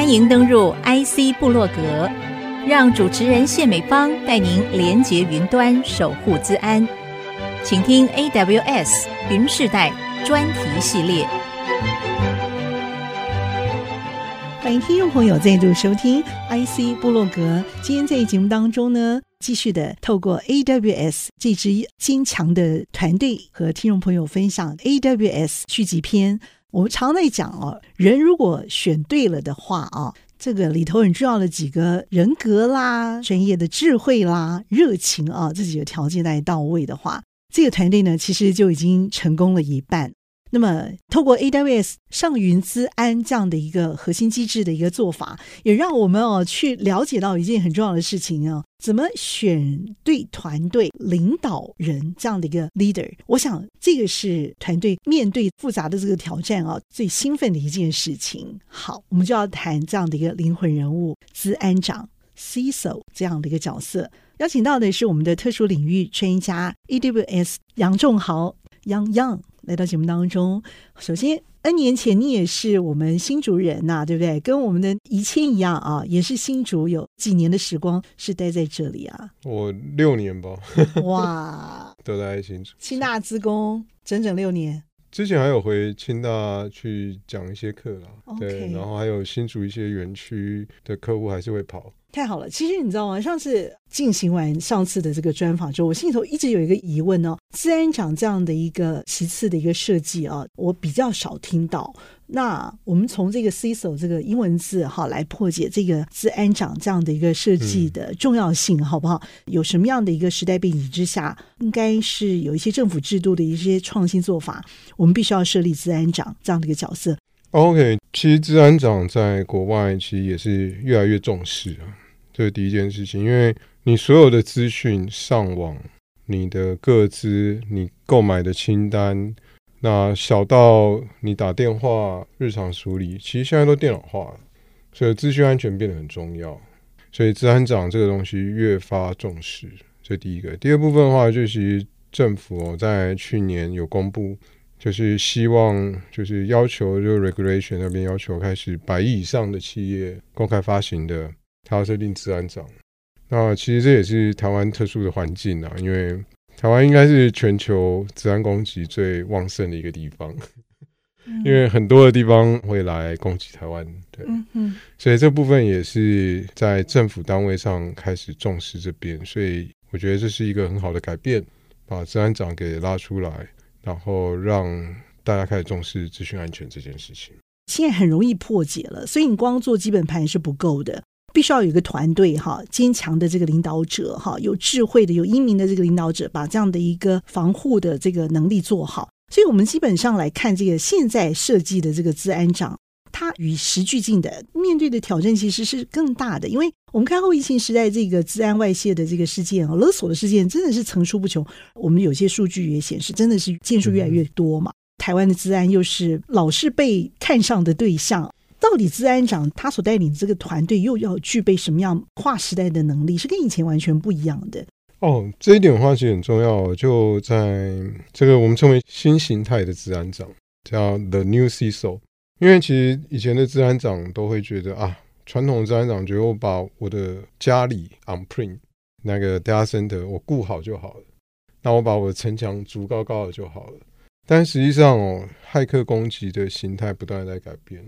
欢迎登入 IC 部落格，让主持人谢美芳带您连接云端，守护资安。请听 AWS 云世代专题系列。欢迎听众朋友再度收听 IC 部落格。今天在节目当中呢，继续的透过 AWS 这支坚强的团队和听众朋友分享 AWS 续集篇。我们常在讲哦，人如果选对了的话啊，这个里头很重要的几个人格啦、专业的智慧啦、热情啊，这几个条件来到位的话，这个团队呢，其实就已经成功了一半。那么，透过 AWS 上云资安这样的一个核心机制的一个做法，也让我们哦去了解到一件很重要的事情啊，怎么选对团队领导人这样的一个 leader。我想，这个是团队面对复杂的这个挑战啊，最兴奋的一件事情。好，我们就要谈这样的一个灵魂人物——资安长 CISO 这样的一个角色。邀请到的是我们的特殊领域专家 AWS 杨仲豪杨杨。来到节目当中，首先，N 年前你也是我们新竹人呐、啊，对不对？跟我们的宜谦一样啊，也是新竹，有几年的时光是待在这里啊？我六年吧。哇，都在新竹，清大资工整整六年。之前还有回清大去讲一些课啦.对，然后还有新竹一些园区的客户还是会跑。太好了，其实你知道吗？上次进行完上次的这个专访之后，我心里头一直有一个疑问哦，治安长这样的一个其次的一个设计啊，我比较少听到。那我们从这个 CISO 这个英文字哈来破解这个治安长这样的一个设计的重要性，好不好？有什么样的一个时代背景之下，应该是有一些政府制度的一些创新做法，我们必须要设立治安长这样的一个角色。OK，其实治安长在国外其实也是越来越重视啊。这是第一件事情，因为你所有的资讯上网，你的个资、你购买的清单，那小到你打电话日常处理，其实现在都电脑化了，所以资讯安全变得很重要。所以资安长这个东西越发重视，这第一个。第二部分的话，就是政府在去年有公布，就是希望就是要求就 regulation 那边要求开始百亿以上的企业公开发行的。他要设定资安长，那其实这也是台湾特殊的环境啊，因为台湾应该是全球治安攻击最旺盛的一个地方，嗯、因为很多的地方会来攻击台湾，对，所以这部分也是在政府单位上开始重视这边，所以我觉得这是一个很好的改变，把治安长给拉出来，然后让大家开始重视资讯安全这件事情。现在很容易破解了，所以你光做基本盘是不够的。必须要有一个团队哈，坚强的这个领导者哈，有智慧的、有英明的这个领导者，把这样的一个防护的这个能力做好。所以，我们基本上来看，这个现在设计的这个治安长，它与时俱进的面对的挑战其实是更大的。因为我们看后疫情时代这个治安外泄的这个事件啊，勒索的事件真的是层出不穷。我们有些数据也显示，真的是件数越来越多嘛。台湾的治安又是老是被看上的对象。到底治安长他所带领的这个团队又要具备什么样跨时代的能力，是跟以前完全不一样的哦。这一点的话其实很重要，就在这个我们称为新形态的治安长，叫 The New CISO。因为其实以前的治安长都会觉得啊，传统的资安长觉得我把我的家里 on-prem 那个 data center 我顾好就好了，那我把我的城墙筑高高的就好了。但实际上哦，骇客攻击的形态不断在改变。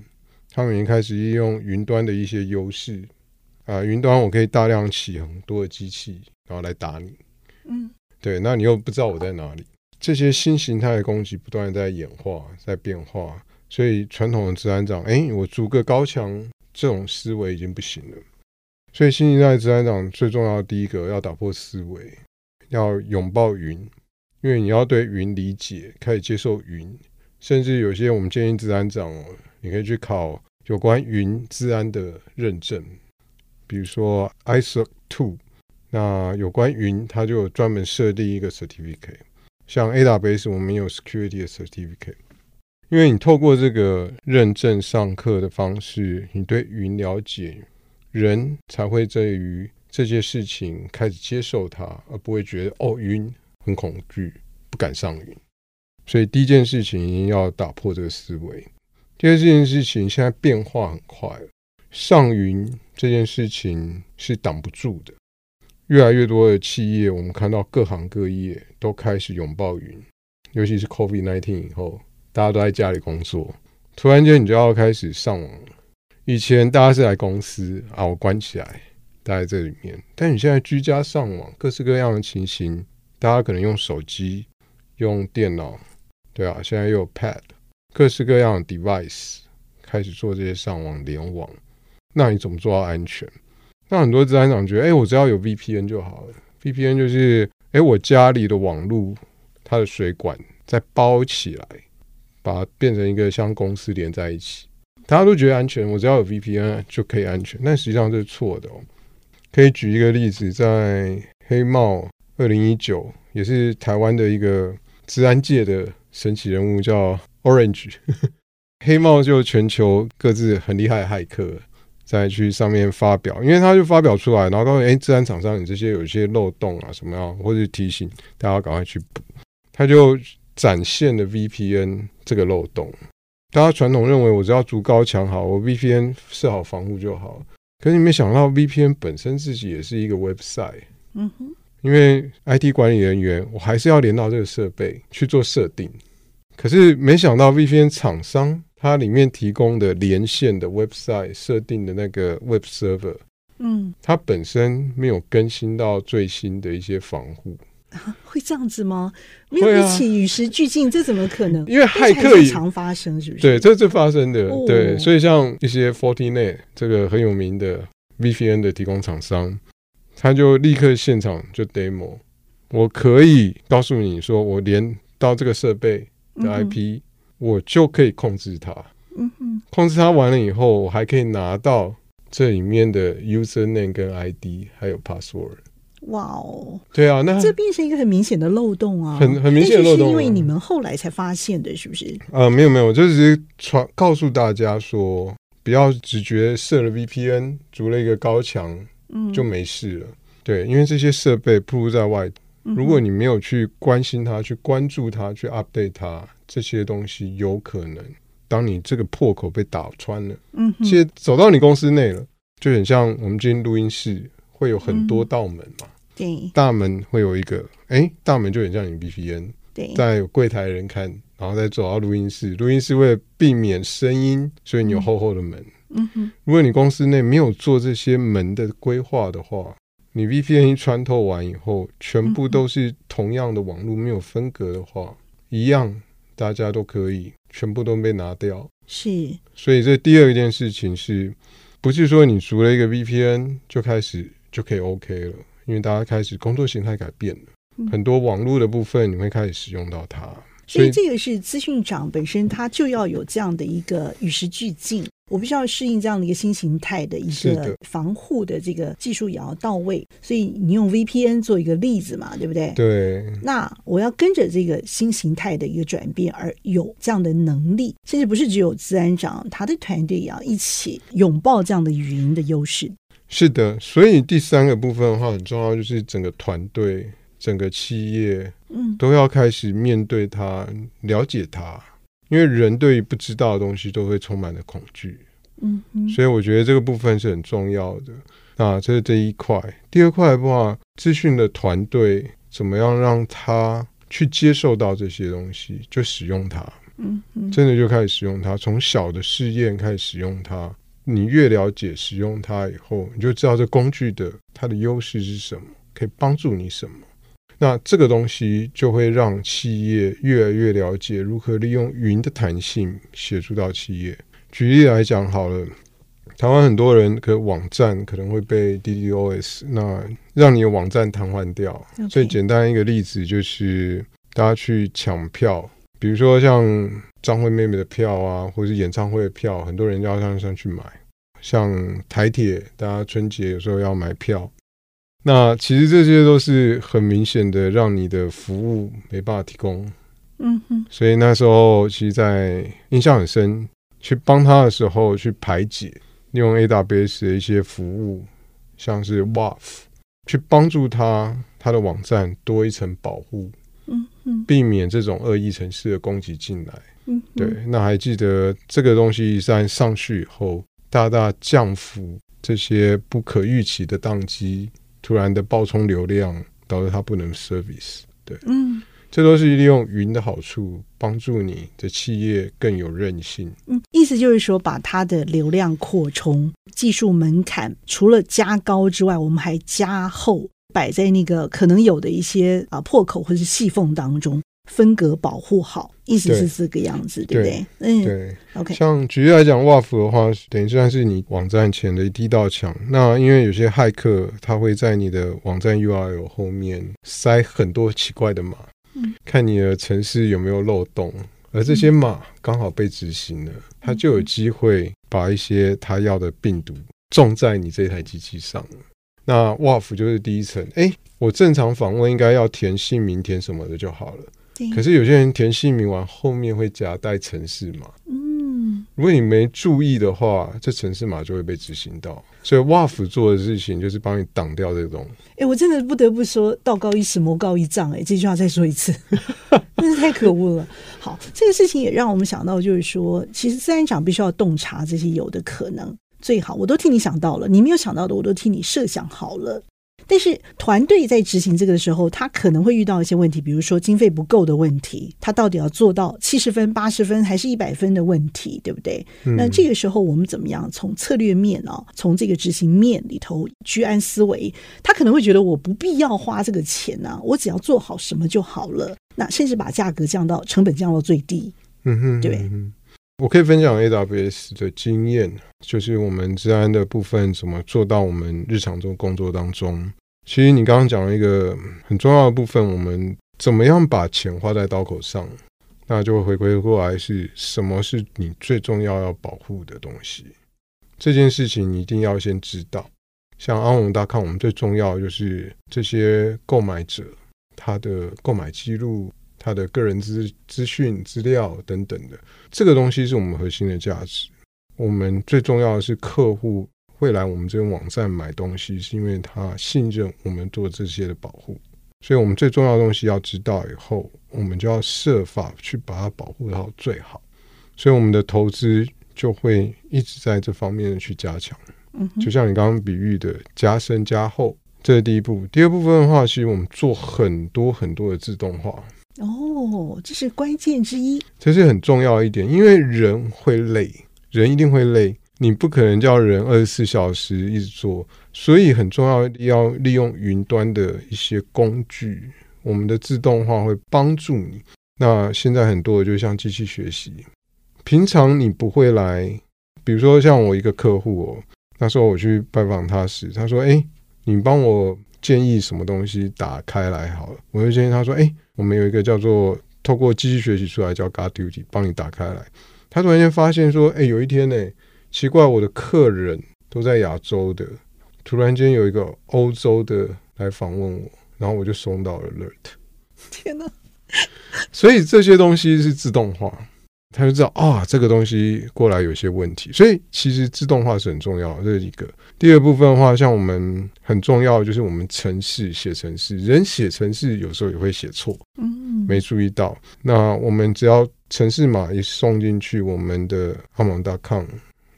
他们已经开始利用云端的一些优势啊，云端我可以大量启很多的机器，然后来打你。嗯，对，那你又不知道我在哪里。这些新形态的攻击不断在演化，在变化，所以传统的治安长，哎，我筑个高墙，这种思维已经不行了。所以新一代的资安长最重要的第一个要打破思维，要拥抱云，因为你要对云理解，开始接受云，甚至有些我们建议治安长哦。你可以去考有关云治安的认证，比如说 ISO two，。那有关云，它就有专门设立一个 certificate。像 AWS，我们有 security 的 certificate。因为你透过这个认证上课的方式，你对云了解，人才会对于这些事情开始接受它，而不会觉得哦，云很恐惧，不敢上云。所以第一件事情一定要打破这个思维。第二件事情，现在变化很快，上云这件事情是挡不住的。越来越多的企业，我们看到各行各业都开始拥抱云，尤其是 COVID-19 以后，大家都在家里工作，突然间你就要开始上网了。以前大家是来公司啊，我关起来待在这里面，但你现在居家上网，各式各样的情形，大家可能用手机、用电脑，对啊，现在又有 Pad，各式各样的 device 开始做这些上网联网，那你怎么做到安全？那很多资安长觉得，哎，我只要有 VPN 就好了。VPN 就是，哎，我家里的网络，它的水管再包起来，把它变成一个像公司连在一起。大家都觉得安全，我只要有 VPN 就可以安全。但实际上这是错的哦。可以举一个例子，在黑帽二零一九，也是台湾的一个资安界的神奇人物，叫 Orange。黑帽就全球各自很厉害的骇客。再去上面发表，因为他就发表出来，然后告诉，哎，资安厂商，你这些有一些漏洞啊，什么样，或者提醒大家赶快去补。他就展现了 VPN 这个漏洞。大家传统认为，我只要足高墙好，我 VPN 设好防护就好。可是你没想到，VPN 本身自己也是一个 website。嗯哼。因为 IT 管理人员，我还是要连到这个设备去做设定。可是没想到，VPN 厂商。它里面提供的连线的 website 设定的那个 web server，嗯，它本身没有更新到最新的一些防护，啊，会这样子吗？没有一起与时俱进，啊，这怎么可能？因为骇客也常发生，是不是？对，这是发生的。哦，对，所以像一些 Fortinet 这个很有名的 VPN 的提供厂商，他就立刻现场就 demo，我可以告诉你说，我连到这个设备的 IP，嗯。我就可以控制它，嗯哼，控制它完了以后，我还可以拿到这里面的 user name 跟 ID，还有 password。哇哦，对啊，那这变成一个很明显的漏洞啊，很很明显的漏洞啊。因为你们后来才发现的，是不是？呃，没有没有，我就只是传告诉大家说，不要只觉得设了 VPN，筑了一个高墙，嗯，就没事了。对，因为这些设备暴露在外，如果你没有去关心它、去关注它、去 update 它。这些东西有可能，当你这个破口被打穿了，嗯，其实走到你公司内了，就很像我们今天录音室会有很多道门嘛，对，大门会有一个，哎，大门就很像你 VPN，对，在有柜台人看，然后再走到录音室，录音室为了避免声音，所以你有厚厚的门，嗯哼，如果你公司内没有做这些门的规划的话，你 VPN 一穿透完以后，全部都是同样的网络，没有分隔的话，一样。大家都可以全部都被拿掉，是。所以这第二件事情是，不是说你除了一个 VPN 就开始就可以 OK 了？因为大家开始工作形态改变了，嗯、很多网络的部分你会开始使用到它。所以这个是资讯长本身，他就要有这样的一个与时俱进。我必须要适应这样的一个新形态的一个防护的这个技术也要到位。所以你用 VPN 做一个例子嘛，对不对？对。那我要跟着这个新形态的一个转变而有这样的能力，甚至不是只有自然长他的团队也要一起拥抱这样的语音的优势。是的，所以第三个部分的话很重要，就是整个团队。整个企业，嗯，都要开始面对它，了解它，因为人对于不知道的东西都会充满了恐惧，嗯，所以我觉得这个部分是很重要的。那这是这一块。第二块的话，资讯的团队怎么样让他去接受到这些东西，就使用它，嗯，真的就开始使用它，从小的试验开始使用它。你越了解使用它以后，你就知道这工具的它的优势是什么，可以帮助你什么。那这个东西就会让企业越来越了解如何利用云的弹性协助到企业。举例来讲好了，台湾很多人的网站可能会被 DDoS，那让你的网站瘫痪掉。最简单一个例子就是大家去抢票，比如说像张惠妹妹的票啊，或是演唱会的票，很多人要上上去买。像台铁，大家春节有时候要买票。那其实这些都是很明显的，让你的服务没办法提供。嗯哼。所以那时候，其实，在印象很深，去帮他的时候，去排解，利用 AWS 的一些服务，像是 WAF，去帮助他，他的网站多一层保护。嗯哼。避免这种恶意程式的攻击进来。嗯。对。那还记得这个东西一旦上去以后，大大降幅这些不可预期的宕机，突然的爆冲流量，导致它不能 service。对，嗯，这都是利用云的好处，帮助你的企业更有韧性。嗯，意思就是说，把它的流量扩充，技术门槛除了加高之外，我们还加厚，摆在那个可能有的一些啊破口或者是细缝当中。分隔保护好，意思是这个样子，对，对不对？嗯，对。OK，像举例来讲，WAF 的话，等于算是你网站前的第一道墙。那因为有些骇客他会在你的网站 URL 后面塞很多奇怪的码，嗯，看你的城市有没有漏洞，而这些码刚好被执行了，他就有机会把一些他要的病毒种在你这台机器上。那 WAF 就是第一层，哎，我正常访问应该要填姓名、填什么的就好了。可是有些人填姓名完后面会夹带城市码，嗯，如果你没注意的话，这城市码就会被执行到。所以 WAF 做的事情就是帮你挡掉这种。哎、欸，我真的不得不说，道高一尺，魔高一丈。哎，这句话再说一次，真是太可恶了。好，这个事情也让我们想到，就是说，其实自然长必须要洞察这些有的可能，最好我都替你想到了，你没有想到的，我都替你设想好了。但是团队在执行这个的时候，他可能会遇到一些问题，比如说经费不够的问题，他到底要做到七十分、八十分还是一百分的问题，对不对？嗯、那这个时候我们怎么样从策略面啊，从这个执行面里头居安思危？他可能会觉得我不必要花这个钱呐、啊，我只要做好什么就好了。那甚至把价格降到成本降到最低，嗯哼，对。我可以分享 AWS 的经验，就是我们治安的部分怎么做到我们日常中工作当中。其实你刚刚讲了一个很重要的部分，我们怎么样把钱花在刀口上，那就会回归过来是什么是你最重要要保护的东西。这件事情你一定要先知道。像安龙大康，我们最重要的就是这些购买者他的购买记录。他的个人资资讯资料等等的，这个东西是我们核心的价值。我们最重要的是客户会来我们这个网站买东西，是因为他信任我们做这些的保护。所以，我们最重要的东西要知道以后，我们就要设法去把它保护到最好。所以，我们的投资就会一直在这方面的去加强。嗯，就像你刚刚比喻的，加深加厚，这是第一步。第二部分的话，其实我们做很多很多的自动化。哦，这是关键之一，这是很重要一点，因为人会累，人一定会累，你不可能叫人二十四小时一直做，所以很重要要利用云端的一些工具，我们的自动化会帮助你。那现在很多的就像机器学习，平常你不会来，比如说像我一个客户哦，那时候我去拜访他时，他说：“哎，你帮我。”建议什么东西打开来好了，我就建议他说：“哎，我们有一个叫做透过机器学习出来叫 GuardDuty，帮你打开来。”他突然间发现说：“哎，有一天呢，奇怪，我的客人都在亚洲的，突然间有一个欧洲的来访问我，然后我就收到了 alert。天哪！所以这些东西是自动化。”他就知道啊，这个东西过来有些问题，所以其实自动化是很重要的，这是一个。第二部分的话，像我们很重要的就是我们程式写程式，人写程式有时候也会写错，嗯，没注意到。那我们只要城市码一送进去，我们的 among.com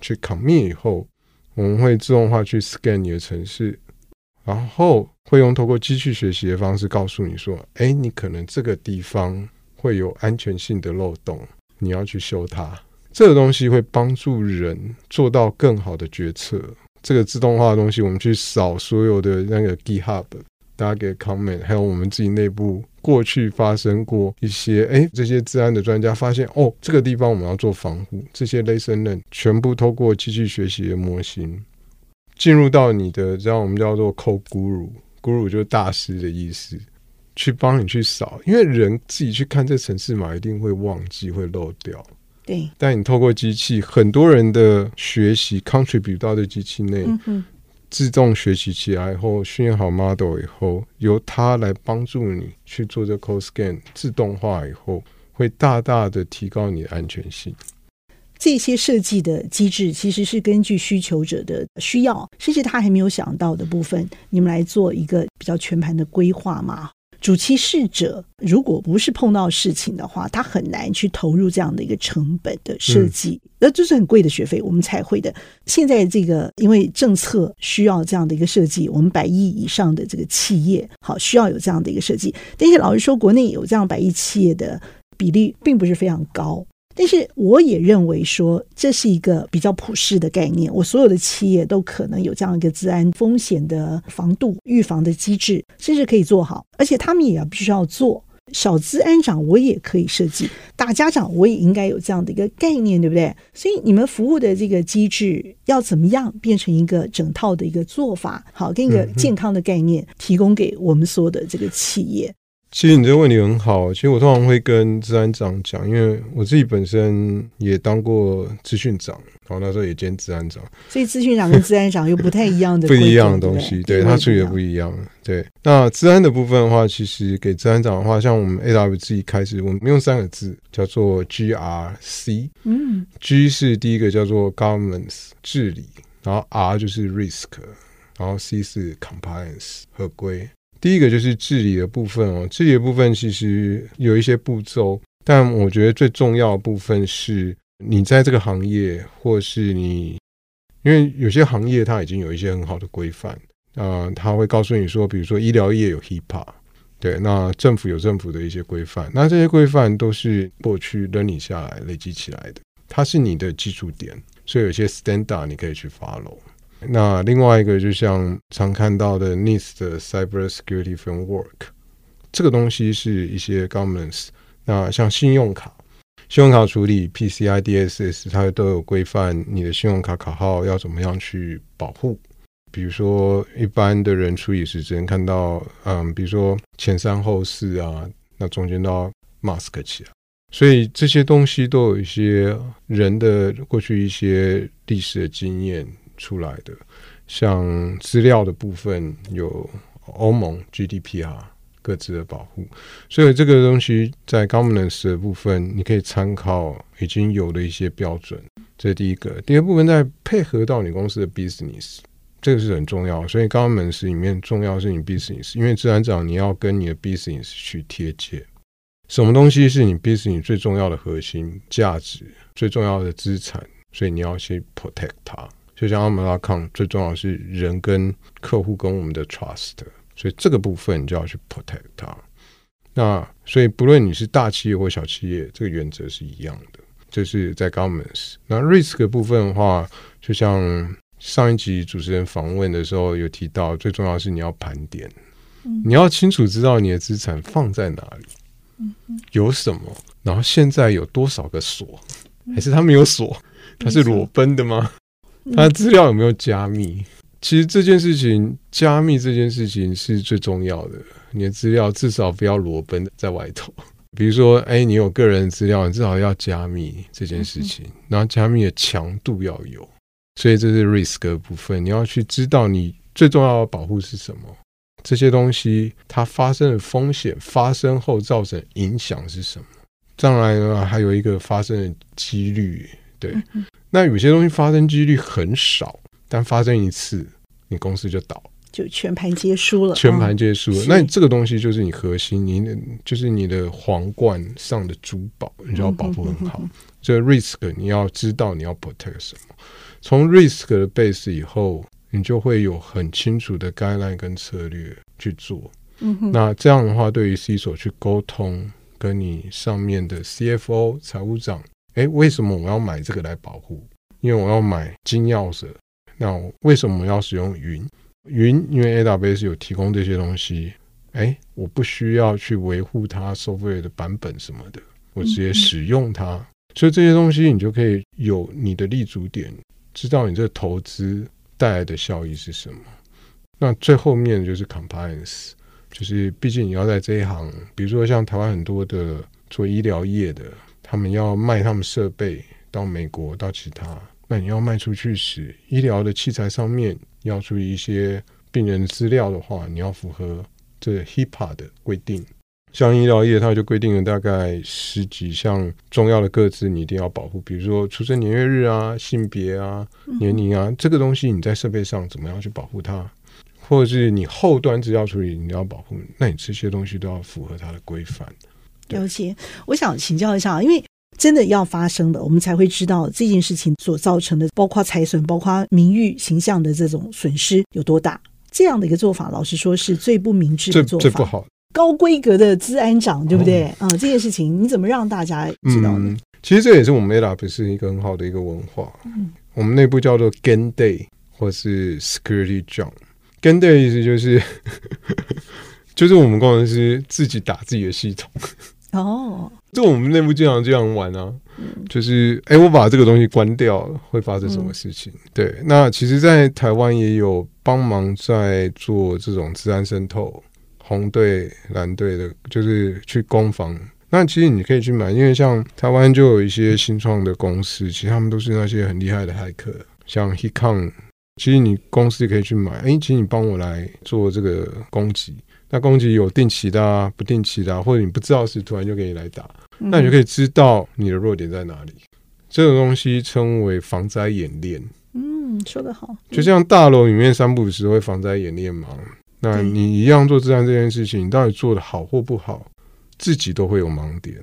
去 commit 以后，我们会自动化去 scan 你的城市，然后会用透过机器学习的方式告诉你说，哎，你可能这个地方会有安全性的漏洞。你要去修它，这个东西会帮助人做到更好的决策。这个自动化的东西，我们去扫所有的那个 GitHub，大家给 comment，还有我们自己内部过去发生过一些，哎，这些治安的专家发现，哦，这个地方我们要做防护，这些 lesson learn 全部透过机器学习的模型进入到你的，这样我们叫做 Code Guru，Guru 就是大师的意思。去帮你去扫，因为人自己去看这城市码，一定会忘记，会漏掉。对，但你透过机器，很多人的学习 contribute 到这机器内，嗯、自动学习起来以后，训练好 model 以后，由它来帮助你去做这 code scan，自动化以后，会大大的提高你的安全性。这些设计的机制其实是根据需求者的需要，甚至他还没有想到的部分，你们来做一个比较全盘的规划嘛。主其事者如果不是碰到事情的话，他很难去投入这样的一个成本的设计，那这、嗯、是很贵的学费，我们才会的。现在这个因为政策需要这样的一个设计，我们百亿以上的这个企业好需要有这样的一个设计，但是老实说，国内有这样百亿企业的比例并不是非常高。但是我也认为说，这是一个比较普世的概念。我所有的企业都可能有这样一个治安风险的防度、预防的机制，甚至可以做好。而且他们也要必须要做。小资安长我也可以设计，大家长我也应该有这样的一个概念，对不对？所以你们服务的这个机制要怎么样变成一个整套的一个做法，好，跟一个健康的概念提供给我们所有的这个企业。其实你这个问题很好，其实我通常会跟治安长讲，因为我自己本身也当过资讯长，然后那时候也兼治安长，所以资讯长跟治安长又不太一样的 不一样的东西，对，他处理的不一样。对，那治安的部分的话，其实给治安长的话，像我们 AW 自己开始，我们用三个字叫做 GRC，嗯，G 是第一个叫做 Governance 治理，然后 R 就是 Risk，然后 C 是 Compliance 合规。第一个就是治理的部分哦，治理的部分其实有一些步骤，但我觉得最重要的部分是你在这个行业，或是你，因为有些行业它已经有一些很好的规范，啊、呃，他会告诉你说，比如说医疗业有 HIPAA，对，那政府有政府的一些规范，那这些规范都是过去 learning 下来累积起来的，它是你的基础点，所以有些 standard 你可以去 follow。那另外一个，就像常看到的 NIST 的 Cyber Security Framework，这个东西是一些 Governments。那像信用卡，信用卡处理 PCI DSS，它都有规范你的信用卡卡号要怎么样去保护。比如说，一般的人处理时只能看到，嗯，比如说前三后四啊，那中间都要 mask 起来。所以这些东西都有一些人的过去一些历史的经验。出来的，像资料的部分有欧盟 GDPR 各自的保护，所以这个东西在 governance 的部分，你可以参考已经有的一些标准，这是第一个。第二部分再配合到你公司的 business，这个是很重要。所以 governance 里面重要是你 business，因为自然讲你要跟你的 business 去贴切，什么东西是你 business 最重要的核心价值、最重要的资产，所以你要去 protect 它。就像 Amalacom 最重要的是人跟客户跟我们的 trust，所以这个部分你就要去 protect 它。那所以不论你是大企业或小企业，这个原则是一样的。就是在 governance。那 risk 的部分的话，就像上一集主持人访问的时候有提到，最重要的是你要盘点，你要清楚知道你的资产放在哪里，嗯有什么，然后现在有多少个锁，还是他没有锁，它是裸奔的吗？他资料有没有加密？其实这件事情，加密这件事情是最重要的。你的资料至少不要裸奔在外头。比如说，哎，你有个人资料，你至少要加密这件事情，然后加密的强度要有。所以这是 risk 的部分，你要去知道你最重要的保护是什么。这些东西它发生的风险，发生后造成影响是什么？当然呢，还有一个发生的几率，对。那有些东西发生几率很少，但发生一次，你公司就倒，就全盘皆输了。全盘皆输了。哦、那你这个东西就是你核心，你的就是你的皇冠上的珠宝，你就要保护很好。这个 risk 你要知道你要 protect 什么。从 risk 的 base 以后，你就会有很清楚的 guideline 跟策略去做。嗯哼。那这样的话，对于 C 所去沟通，跟你上面的 CFO 财务长。诶，为什么我要买这个来保护？因为我要买金钥匙。那为什么我要使用云？云因为 AWS 有提供这些东西。哎，我不需要去维护它 software 的版本什么的，我直接使用它。所以这些东西你就可以有你的立足点，知道你这个投资带来的效益是什么。那最后面就是 compliance，就是毕竟你要在这一行，比如说像台湾很多的做医疗业的。他们要卖他们设备到美国，到其他，那你要卖出去时，医疗的器材上面要注意一些病人资料的话，你要符合这 HIPAA 的规定。像医疗业，它就规定了大概十几项重要的个资，你一定要保护，比如说出生年月日啊、性别啊、年龄啊，这个东西你在设备上怎么样去保护它？或者是你后端资料处理你要保护，那你这些东西都要符合它的规范。了解，我想请教一下，因为真的要发生的，我们才会知道这件事情所造成的，包括财损、包括名誉形象的这种损失有多大。这样的一个做法，老实说是最不明智的做法，最，不好。高规格的治安长，对不对？啊、这件事情你怎么让大家知道呢？嗯、其实这也是我们 AWS 一个很好的一个文化。嗯，我们内部叫做 Game Day 或是 Security Jump。Game Day 意思就是，就是我们工程师自己打自己的系统。哦，就我们内部经常这样玩啊。嗯、就是，哎，我把这个东西关掉了，会发生什么事情？嗯、对，那其实，在台湾也有帮忙在做这种资安渗透。红队、蓝队的，就是去攻防。那其实你可以去买，因为像台湾就有一些新创的公司，其实他们都是那些很厉害的骇客，像 Hikon。其实你公司也可以去买，哎，其实你帮我来做这个攻击。那攻击有定期的啊，不定期的啊，或者你不知道时突然就给你来打，那你就可以知道你的弱点在哪里。这种东西称为防灾演练。嗯，说得好。就像大楼里面三不五时会防灾演练嘛。那你一样做治安这件事情，你到底做得好或不好，自己都会有盲点，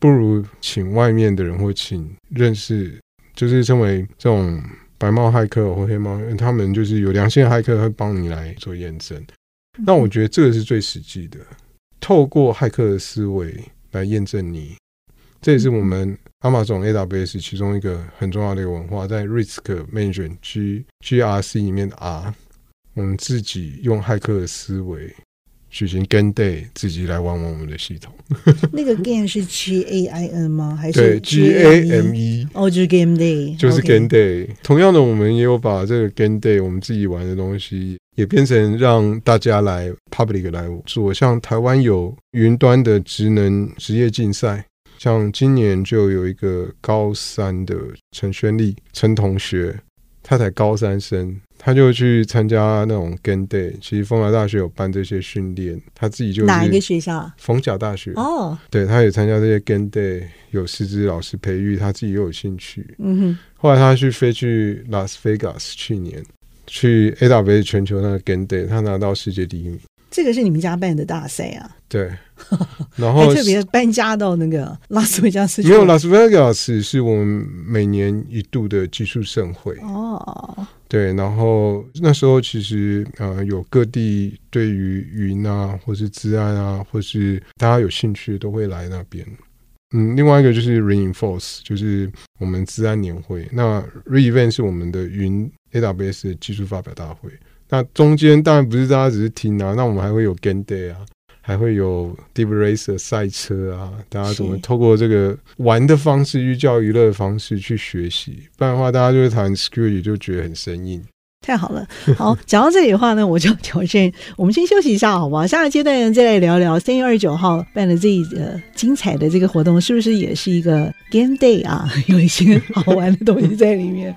不如请外面的人或请认识，就是称为这种白帽骇客或黑帽，他们就是有良心的骇客会帮你来做验证。那我觉得这个是最实际的，透过骇客的思维来验证你，这也是我们 Amazon AWS 其中一个很重要的一个文化，在 Risk Management G GRC 里面的 R。我们自己用骇客的思维举行 Game Day，自己来玩玩我们的系统。那个 Game 是 G A I N 吗？还是对 G A M E？哦，就是 Game Day，就是 Game Day。同样的，我们也有把这个 Game Day 我们自己玩的东西，也变成让大家来 Public 来做。像台湾有云端的职能职业竞赛，像今年就有一个高三的陈宣丽陈同学，他才高三生。他就去参加那种 Game Day，其实凤甲大学有办这些训练，他自己就是哪一个学校？逢甲大学哦，对，他也参加这些 Game Day，有师资老师培育，他自己又有兴趣。嗯哼，后来他去飞去拉斯维加斯，去年去 AWS 全球那个 Game Day，他拿到世界第一名。这个是你们家办的大赛啊？对，然后还特别搬家到那个拉斯维加斯。没有，拉斯维加斯是我们每年一度的技术盛会哦。对，然后那时候其实呃有各地对于云啊，或是治安啊，或是大家有兴趣都会来那边。嗯，另外一个就是 Reinforce，就是我们治安年会。那 Re:Invent 是我们的云 AWS 的技术发表大会。那中间当然不是大家只是听啊，那我们还会有 Game Day 啊，还会有 Deep Racer 赛车啊，大家怎么透过这个玩的方式、寓教于乐的方式去学习？不然的话，大家就会谈 Security 就觉得很生硬。太好了，好，讲到这里的话呢，我就挑战，我们先休息一下，好不好？下个阶段再来聊聊三月二十九号办的这一个精彩的这个活动，是不是也是一个 Game Day 啊？有一些好玩的东西在里面。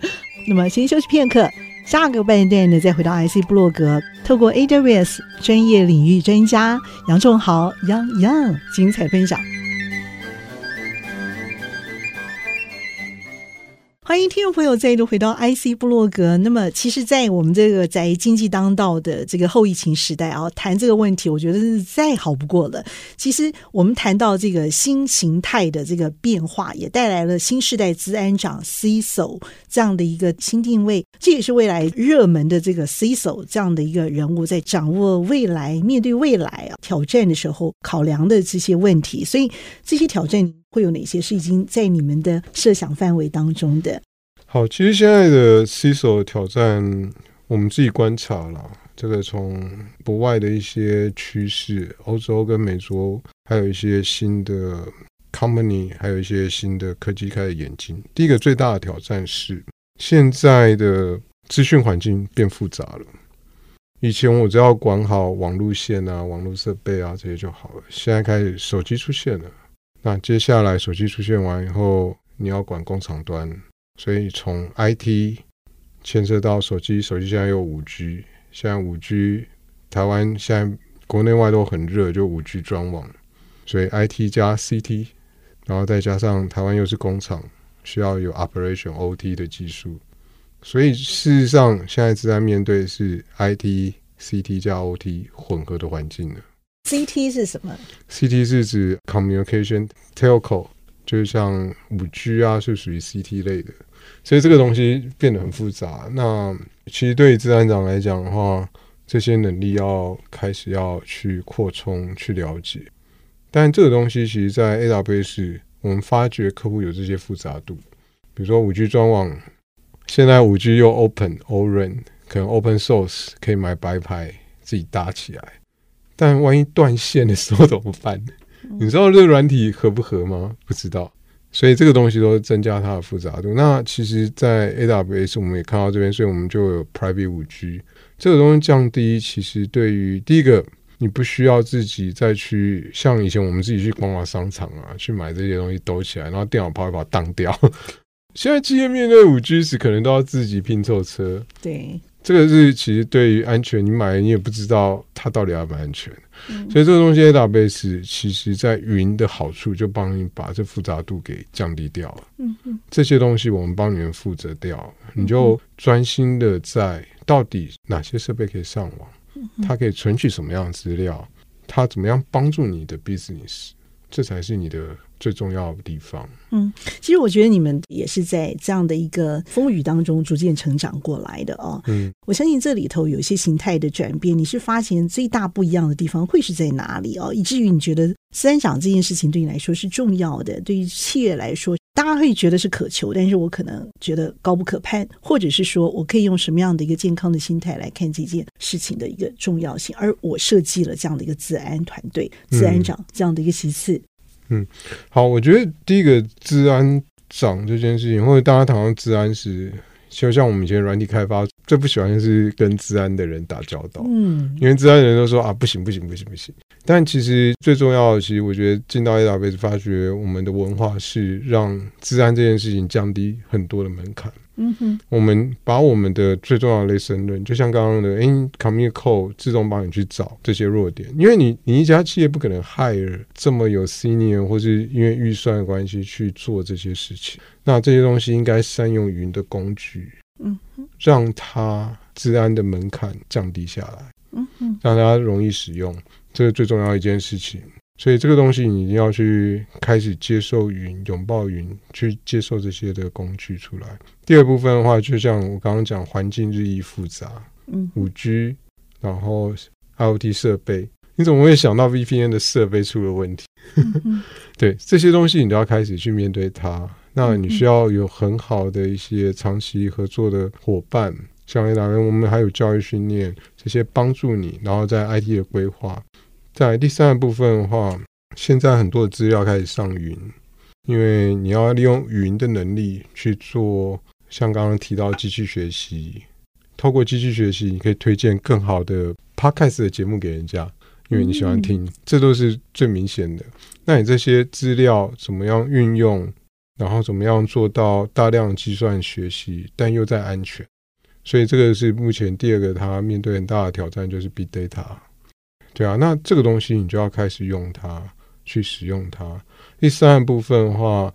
那么，先休息片刻。下个半段呢，再回到 IC 部落格，透过 AWS 专业领域专家杨仲豪 yang yang 精彩分享。欢迎听众朋友再度回到 IC 部落格。那么，其实，在我们这个在经济当道的这个后疫情时代啊，谈这个问题，我觉得是再好不过了。其实，我们谈到这个新形态的这个变化，也带来了新时代资安长 CISO 这样的一个新定位。这也是未来热门的这个 CISO 这样的一个人物，在掌握未来、面对未来啊挑战的时候，考量的这些问题。所以，这些挑战。会有哪些是已经在你们的设想范围当中的？好，其实现在的 CISO 挑战，我们自己观察了，这个从国外的一些趋势，欧洲跟美洲，还有一些新的 company，还有一些新的科技开始演进。第一个最大的挑战是，现在的资讯环境变复杂了。以前我只要管好网路线啊、网络设备啊这些就好了，现在开始手机出现了。那接下来手机出现完以后，你要管工厂端，所以从 IT 牵涉到手机，手机现在有五 G，现在五 G 台湾现在国内外都很热，就五 G 专网，所以 IT 加 CT，然后再加上台湾又是工厂，需要有 Operation OT 的技术，所以事实上现在正在面对是 IT CT 加 OT 混合的环境了。CT 是什么？CT 是指 Communication Telco，就是像五 G 啊，是属于 CT 类的。所以这个东西变得很复杂。那其实对于资安长来讲的话，这些能力要开始要去扩充、去了解。但这个东西其实，在 AWS 我们发觉客户有这些复杂度，比如说五 G 专网，现在五 G 又 Open O-RAN，可能 Open Source 可以买白牌自己搭起来，但万一断线的时候怎么办？你知道这个软体合不合吗？不知道。所以这个东西都增加它的复杂度。那其实，在 AWS 我们也看到这边，所以我们就有 Private 五 G 这个东西降低。其实对于第一个，你不需要自己再去像以前我们自己去逛逛商场啊，去买这些东西兜起来，然后电脑跑一跑当掉。现在企业面对五 G 时，可能都要自己拼凑车。对。这个是其实对于安全，你买你也不知道它到底安不安全，嗯、所以这个东西 AWS 其实在云的好处就帮你把这复杂度给降低掉了。嗯嗯，这些东西我们帮你们负责掉，你就专心的在到底哪些设备可以上网，它可以存取什么样的资料，它怎么样帮助你的 business，这才是你的。最重要的地方，嗯，其实我觉得你们也是在这样的一个风雨当中逐渐成长过来的哦。嗯，我相信这里头有一些形态的转变，你是发现最大不一样的地方会是在哪里哦？以至于你觉得资安长这件事情对你来说是重要的，对于企业来说，大家会觉得是渴求，但是我可能觉得高不可攀，或者是说我可以用什么样的一个健康的心态来看这件事情的一个重要性，而我设计了这样的一个自然团队、自然长这样的一个其次。嗯，好，我觉得第一个治安长这件事情，或者大家谈到治安时，就像我们以前软体开发最不喜欢就是跟治安的人打交道，嗯，因为治安的人都说啊，不行不行不行不行。但其实最重要的，其实我觉得进到 AWS 发觉，我们的文化是让治安这件事情降低很多的门槛。嗯哼，我们把我们的最重要的 lesson 就像刚刚的，哎，Commit Code 自动帮你去找这些弱点，因为你你一家企业不可能 hire 这么有 senior 或是因为预算的关系去做这些事情，那这些东西应该善用云的工具，嗯哼，让它治安的门槛降低下来，嗯哼，让大家容易使用，这是最重要的一件事情。所以这个东西你一定要去开始接受云，拥抱云，去接受这些的工具出来。第二部分的话，就像我刚刚讲，环境日益复杂，嗯，五 G，然后 IoT 设备，你怎么会想到 VPN 的设备出了问题？嗯、对，这些东西你都要开始去面对它。那你需要有很好的一些长期合作的伙伴，像 AWS，我们还有教育训练这些帮助你，然后在 IT 的规划。在第三个部分的话，现在很多的资料开始上云，因为你要利用云的能力去做，像刚刚提到机器学习，透过机器学习，你可以推荐更好的 podcast 的节目给人家，因为你喜欢听，这都是最明显的。那你这些资料怎么样运用，然后怎么样做到大量计算学习，但又在安全？所以这个是目前第二个它面对很大的挑战，就是 big data。对啊，那这个东西你就要开始用它，去使用它。第三个部分的话，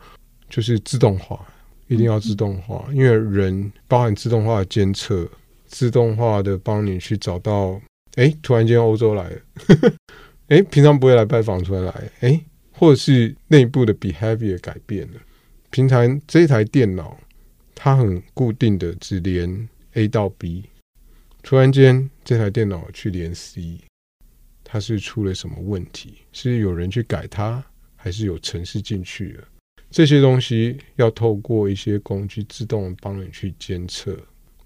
就是自动化，一定要自动化，因为人包含自动化的监测，自动化的帮你去找到，哎，突然间欧洲来了，哎，平常不会来拜访，突然来，哎，或者是内部的 behavior 改变了，平常这一台电脑它很固定的只连 A 到 B，突然间这台电脑去连 C。它是出了什么问题？是有人去改它，还是有程式进去了？这些东西要透过一些工具自动帮你去监测，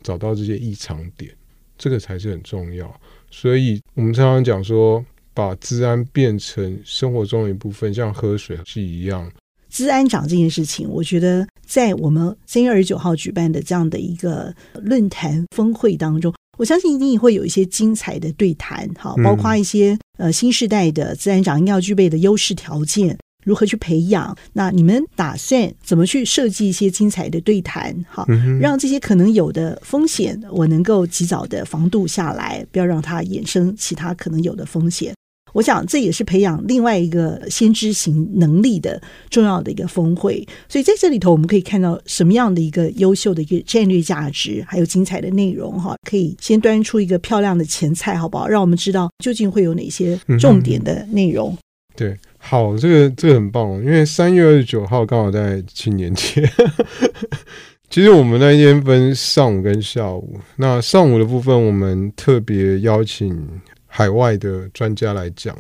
找到这些异常点，这个才是很重要。所以我们常常讲说，把治安变成生活中的一部分，像喝水是一样。治安长这件事情，我觉得在我们三月二十九号举办的这样的一个论坛峰会当中。我相信一定也会有一些精彩的对谈，哈，包括一些呃新时代的自然长应该要具备的优势条件，如何去培养？那你们打算怎么去设计一些精彩的对谈，哈，让这些可能有的风险我能够及早的防度下来，不要让它衍生其他可能有的风险。我想这也是培养另外一个先知型能力的重要的一个峰会。所以在这里头，我们可以看到什么样的一个优秀的一个战略价值，还有精彩的内容哈，可以先端出一个漂亮的前菜，好不好？让我们知道究竟会有哪些重点的内容。嗯、对，好，这个这个很棒，因为三月二十九号刚好在青年节。其实我们那一天分上午跟下午，那上午的部分我们特别邀请海外的专家来讲，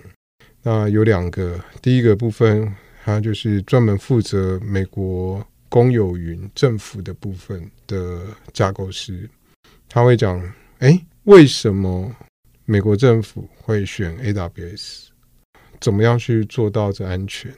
那有两个，第一个部分他就是专门负责美国公有云政府的部分的架构师，他会讲，哎，为什么美国政府会选 AWS，怎么样去做到这安全？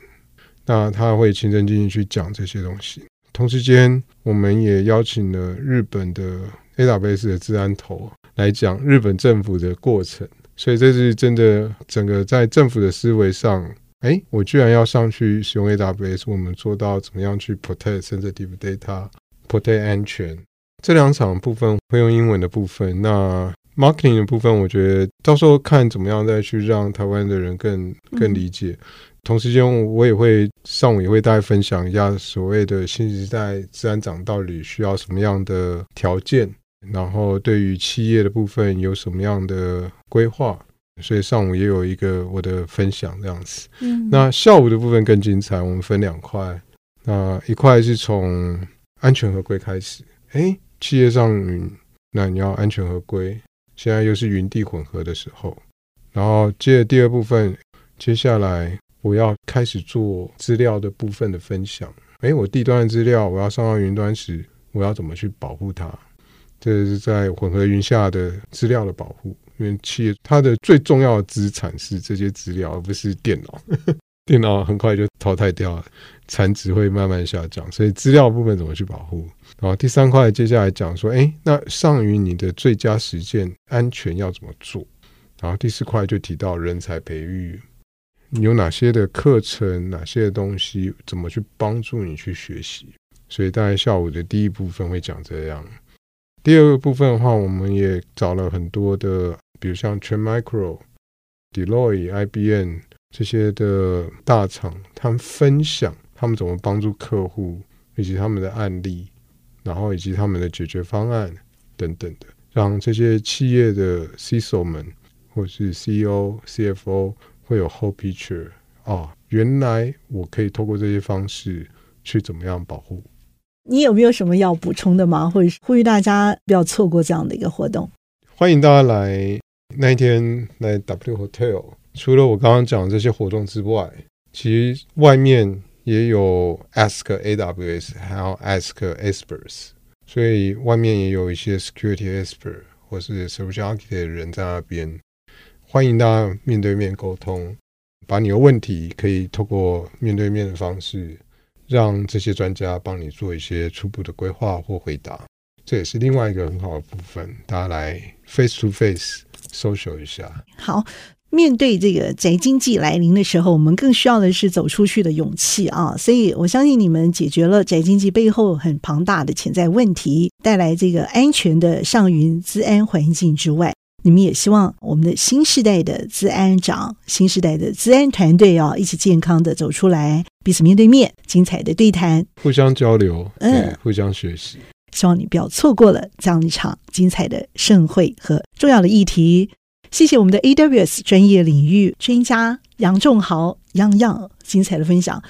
那他会亲身经历去讲这些东西。同时间，我们也邀请了日本的 AWS 的治安头来讲日本政府的过程，所以这是真的，整个在政府的思维上，哎，我居然要上去使用 AWS，我们做到怎么样去 protect sensitive data，protect 安全。这两场部分会用英文的部分，那 marketing 的部分，我觉得到时候看怎么样再去让台湾的人更更理解。嗯同时间，我也会上午也会大家分享一下所谓的新时代自然长到底需要什么样的条件，然后对于企业的部分有什么样的规划。所以上午也有一个我的分享这样子。嗯，那下午的部分更精彩，我们分两块。那一块是从安全合规开始，诶，企业上云，那你要安全合规，现在又是云地混合的时候。然后接着第二部分，接下来。我要开始做资料的部分的分享。诶，我地端的资料，我要上到云端时，我要怎么去保护它？这是在混合云下的资料的保护。因为企业它的最重要的资产是这些资料，而不是电脑。电脑很快就淘汰掉了，产值会慢慢下降。所以资料部分怎么去保护？然后第三块接下来讲说，诶，那上云你的最佳实践安全要怎么做？然后第四块就提到人才培育。有哪些的课程，哪些的东西，怎么去帮助你去学习？所以大概下午的第一部分会讲这样。第二个部分的话，我们也找了很多的，比如像 t r e n Micro、Deloitte、IBM 这些的大厂，他们分享他们怎么帮助客户，以及他们的案例，然后以及他们的解决方案等等的，让这些企业的 CISO 们或是 CEO、CFO。会有 whole picture 啊，原来我可以透过这些方式去怎么样保护？你有没有什么要补充的吗？或者呼吁大家不要错过这样的一个活动？欢迎大家来那一天来 W Hotel。除了我刚刚讲的这些活动之外，其实外面也有 Ask AWS，还有 Ask Experts，所以外面也有一些 Security Expert 或是 Solution Architect 的人在那边。欢迎大家面对面沟通，把你的问题可以透过面对面的方式，让这些专家帮你做一些初步的规划或回答。这也是另外一个很好的部分，大家来 face to face social 一下。好，面对这个宅经济来临的时候，我们更需要的是走出去的勇气啊！所以我相信你们解决了宅经济背后很庞大的潜在问题，带来这个安全的上云资安环境之外。你们也希望我们的新时代的治安长、新时代的治安团队啊，一起健康的走出来，彼此面对面，精彩的对谈，互相交流，嗯，互相学习。希望你不要错过了这样一场精彩的盛会和重要的议题。谢谢我们的 AWS 专业领域专家杨仲豪洋洋精彩的分享。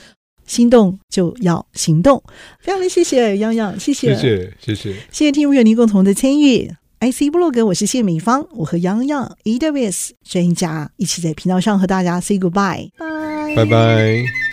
心动就要行动，非常的谢谢洋洋，谢谢，谢谢，谢谢，谢谢听众朋友您共同的参与。IC 部落格，我是谢敏芳，我和洋洋 AWS 专家一起在频道上和大家 say goodbye，拜拜拜。